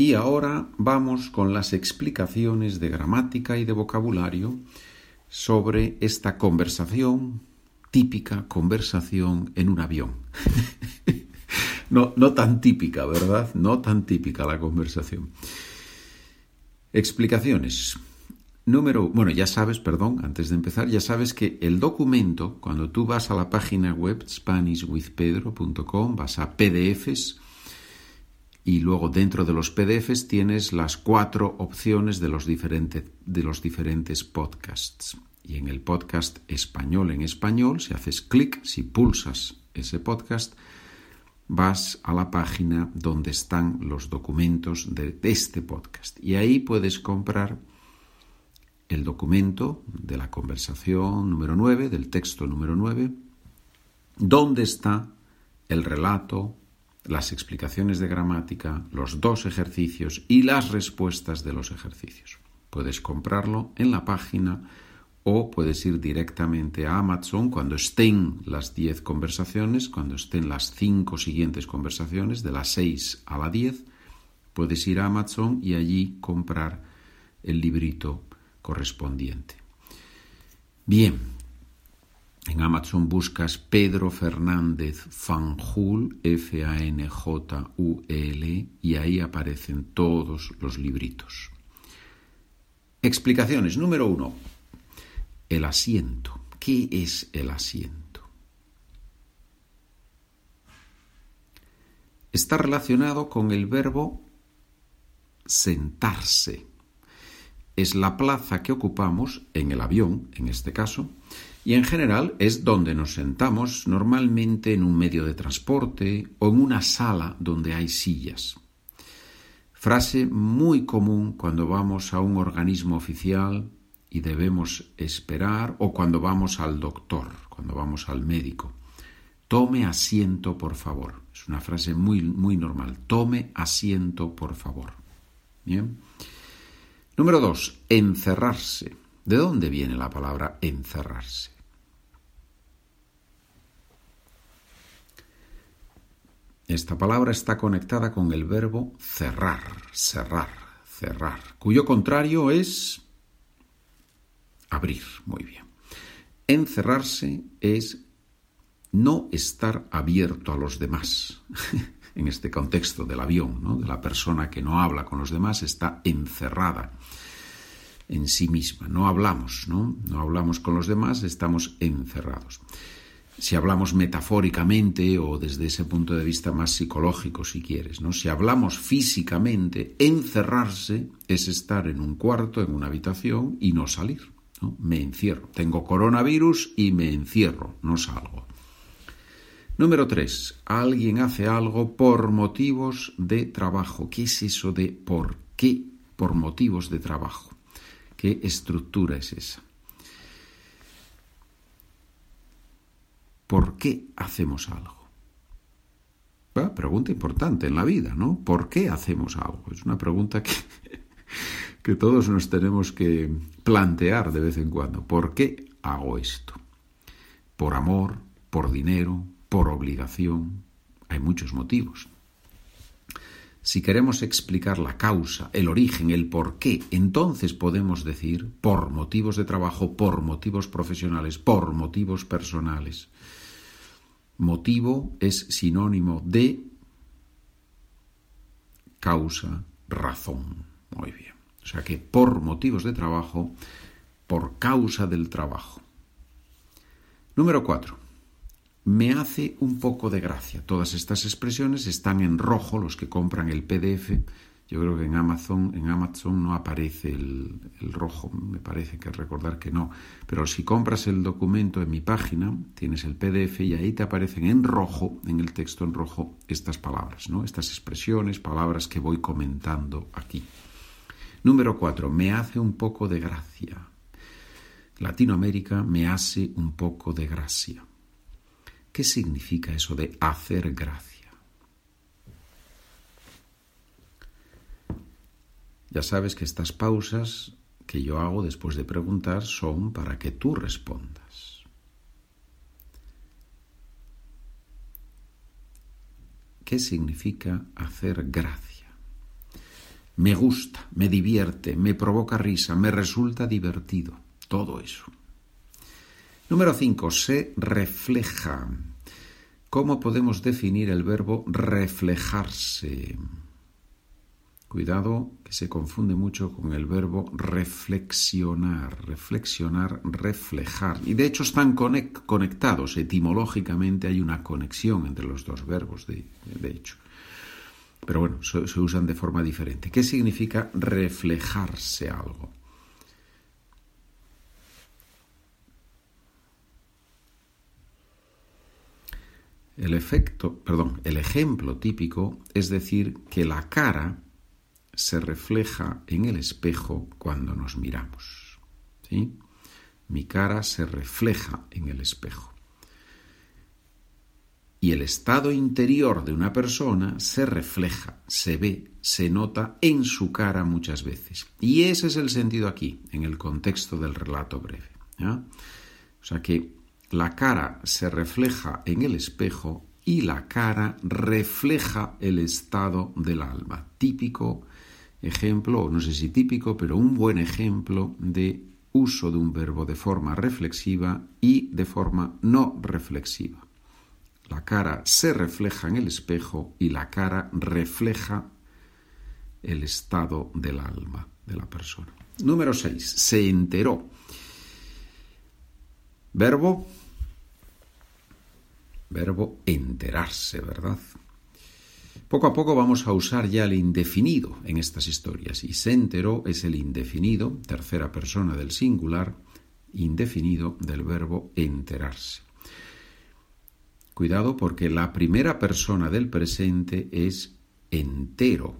Y ahora vamos con las explicaciones de gramática y de vocabulario sobre esta conversación, típica conversación en un avión. no, no tan típica, ¿verdad? No tan típica la conversación. Explicaciones. Número, bueno, ya sabes, perdón, antes de empezar, ya sabes que el documento, cuando tú vas a la página web SpanishWithPedro.com, vas a PDFs y luego dentro de los PDFs tienes las cuatro opciones de los, diferentes, de los diferentes podcasts. Y en el podcast español en español, si haces clic, si pulsas ese podcast, vas a la página donde están los documentos de este podcast. Y ahí puedes comprar el documento de la conversación número 9, del texto número 9, donde está el relato, las explicaciones de gramática, los dos ejercicios y las respuestas de los ejercicios. Puedes comprarlo en la página o puedes ir directamente a Amazon cuando estén las 10 conversaciones, cuando estén las 5 siguientes conversaciones, de las 6 a la 10, puedes ir a Amazon y allí comprar el librito correspondiente. Bien, en Amazon buscas Pedro Fernández Fanjul, F-A-N-J-U-L, y ahí aparecen todos los libritos. Explicaciones. Número uno. El asiento. ¿Qué es el asiento? Está relacionado con el verbo sentarse es la plaza que ocupamos en el avión, en este caso, y en general es donde nos sentamos normalmente en un medio de transporte o en una sala donde hay sillas. Frase muy común cuando vamos a un organismo oficial y debemos esperar o cuando vamos al doctor, cuando vamos al médico. Tome asiento, por favor. Es una frase muy, muy normal. Tome asiento, por favor. Bien. Número dos, encerrarse. ¿De dónde viene la palabra encerrarse? Esta palabra está conectada con el verbo cerrar, cerrar, cerrar, cuyo contrario es abrir. Muy bien. Encerrarse es no estar abierto a los demás. en este contexto del avión, de la persona que no habla con los demás, está encerrada en sí misma. No hablamos, ¿no? No hablamos con los demás, estamos encerrados. Si hablamos metafóricamente o desde ese punto de vista más psicológico, si quieres, ¿no? Si hablamos físicamente, encerrarse es estar en un cuarto, en una habitación y no salir. Me encierro. Tengo coronavirus y me encierro, no salgo. Número 3. Alguien hace algo por motivos de trabajo. ¿Qué es eso de por qué? Por motivos de trabajo. ¿Qué estructura es esa? ¿Por qué hacemos algo? pregunta importante en la vida, ¿no? ¿Por qué hacemos algo? Es una pregunta que, que todos nos tenemos que plantear de vez en cuando. ¿Por qué hago esto? ¿Por amor? ¿Por dinero? por obligación. Hay muchos motivos. Si queremos explicar la causa, el origen, el por qué, entonces podemos decir por motivos de trabajo, por motivos profesionales, por motivos personales. Motivo es sinónimo de causa, razón. Muy bien. O sea que por motivos de trabajo, por causa del trabajo. Número cuatro me hace un poco de gracia. Todas estas expresiones están en rojo, los que compran el PDF. Yo creo que en Amazon, en Amazon no aparece el, rojo, me parece que recordar que no. Pero si compras el documento en mi página, tienes el PDF y ahí te aparecen en rojo, en el texto en rojo, estas palabras, ¿no? Estas expresiones, palabras que voy comentando aquí. Número cuatro, me hace un poco de gracia. Latinoamérica me hace un poco de gracia. ¿Qué significa eso de hacer gracia? Ya sabes que estas pausas que yo hago después de preguntar son para que tú respondas. ¿Qué significa hacer gracia? me gusta, me divierte, me provoca risa, me resulta divertido. Todo eso. Número 5. Se refleja. ¿Cómo podemos definir el verbo reflejarse? Cuidado que se confunde mucho con el verbo reflexionar, reflexionar, reflejar. Y de hecho están conectados, etimológicamente hay una conexión entre los dos verbos, de, hecho. Pero bueno, se usan de forma diferente. ¿Qué significa reflejarse algo? El efecto, perdón, el ejemplo típico es decir que la cara se refleja en el espejo cuando nos miramos. ¿sí? Mi cara se refleja en el espejo. Y el estado interior de una persona se refleja, se ve, se nota en su cara muchas veces. Y ese es el sentido aquí, en el contexto del relato breve. O sea que la cara se refleja en el espejo y la cara refleja el estado del alma. Típico ejemplo, no sé si típico, pero un buen ejemplo de uso de un verbo de forma reflexiva y de forma no reflexiva. La cara se refleja en el espejo y la cara refleja el estado del alma de la persona. Número 6. Se enteró. Verbo verbo enterarse, ¿verdad? Poco a poco vamos a usar ya el indefinido en estas historias y se enteró es el indefinido, tercera persona del singular, indefinido del verbo enterarse. Cuidado porque la primera persona del presente es entero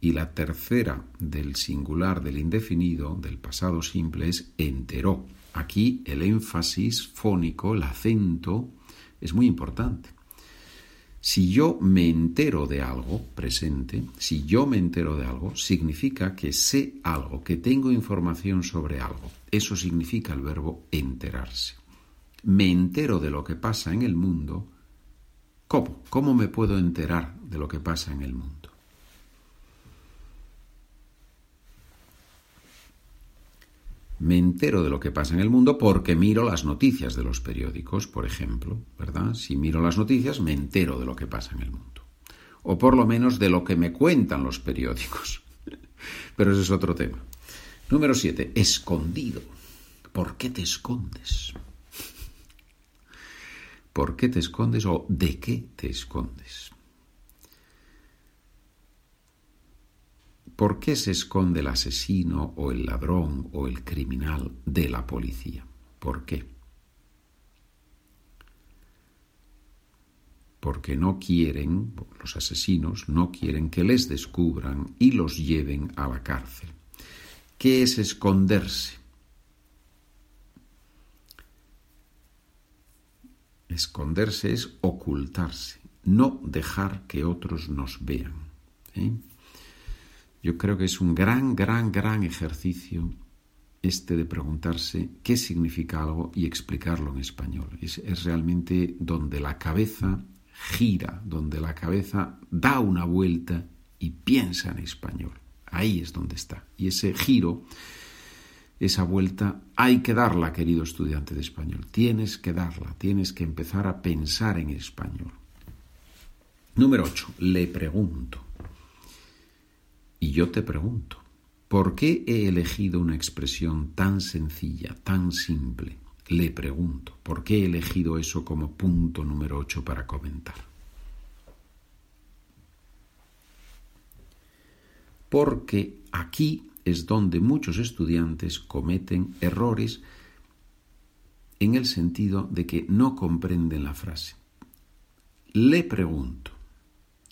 y la tercera del singular del indefinido del pasado simple es enteró. Aquí el énfasis fónico, el acento, es muy importante. Si yo me entero de algo presente, si yo me entero de algo, significa que sé algo, que tengo información sobre algo. Eso significa el verbo enterarse. Me entero de lo que pasa en el mundo. ¿Cómo? ¿Cómo me puedo enterar de lo que pasa en el mundo? Me entero de lo que pasa en el mundo porque miro las noticias de los periódicos, por ejemplo, ¿verdad? Si miro las noticias, me entero de lo que pasa en el mundo. O por lo menos de lo que me cuentan los periódicos. Pero ese es otro tema. Número 7. Escondido. ¿Por qué te escondes? ¿Por qué te escondes o de qué te escondes? ¿Por qué se esconde el asesino o el ladrón o el criminal de la policía? ¿Por qué? Porque no quieren, los asesinos no quieren que les descubran y los lleven a la cárcel. ¿Qué es esconderse? Esconderse es ocultarse, no dejar que otros nos vean. ¿eh? Yo creo que es un gran, gran, gran ejercicio este de preguntarse qué significa algo y explicarlo en español. Es, realmente donde la cabeza gira, donde la cabeza da una vuelta y piensa en español. Ahí es donde está. Y ese giro, esa vuelta, hay que darla, querido estudiante de español. Tienes que darla, tienes que empezar a pensar en español. Número 8. Le pregunto. Y yo te pregunto, ¿por qué he elegido una expresión tan sencilla, tan simple? Le pregunto, ¿por qué he elegido eso como punto número 8 para comentar? Porque aquí es donde muchos estudiantes cometen errores en el sentido de que no comprenden la frase. Le pregunto.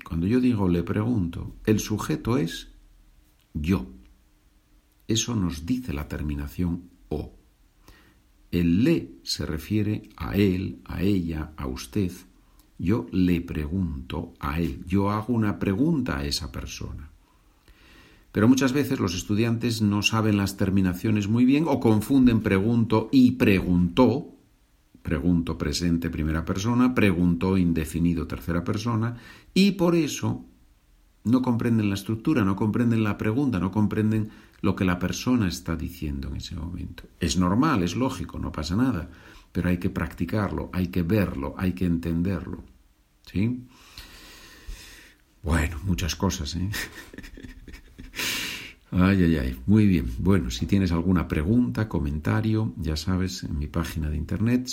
Cuando yo digo le pregunto, el sujeto es yo. Eso nos dice la terminación o. El le se refiere a él, a ella, a usted. Yo le pregunto a él, yo hago una pregunta a esa persona. Pero muchas veces los estudiantes no saben las terminaciones muy bien o confunden pregunto y preguntó, pregunto presente primera persona, preguntó indefinido tercera persona, y por eso no comprenden la estructura, no comprenden la pregunta, no comprenden lo que la persona está diciendo en ese momento. Es normal, es lógico, no pasa nada, pero hay que practicarlo, hay que verlo, hay que entenderlo. ¿Sí? Bueno, muchas cosas, ¿eh? Ay, ay, ay. Muy bien. Bueno, si tienes alguna pregunta, comentario, ya sabes, en mi página de internet,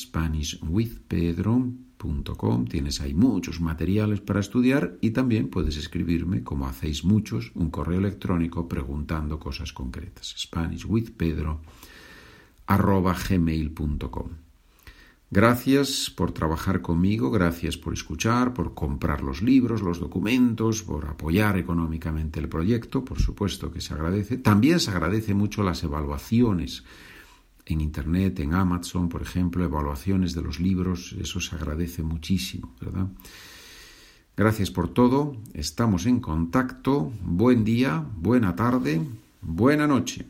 SpanishWithPedro.com, tienes ahí muchos materiales para estudiar y también puedes escribirme, como hacéis muchos, un correo electrónico preguntando cosas concretas. SpanishWithPedro.gmail.com Gracias por trabajar conmigo, gracias por escuchar, por comprar los libros, los documentos, por apoyar económicamente el proyecto, por supuesto que se agradece. También se agradece mucho las evaluaciones en Internet, en Amazon, por ejemplo, evaluaciones de los libros, eso se agradece muchísimo, ¿verdad? Gracias por todo, estamos en contacto, buen día, buena tarde, buena noche.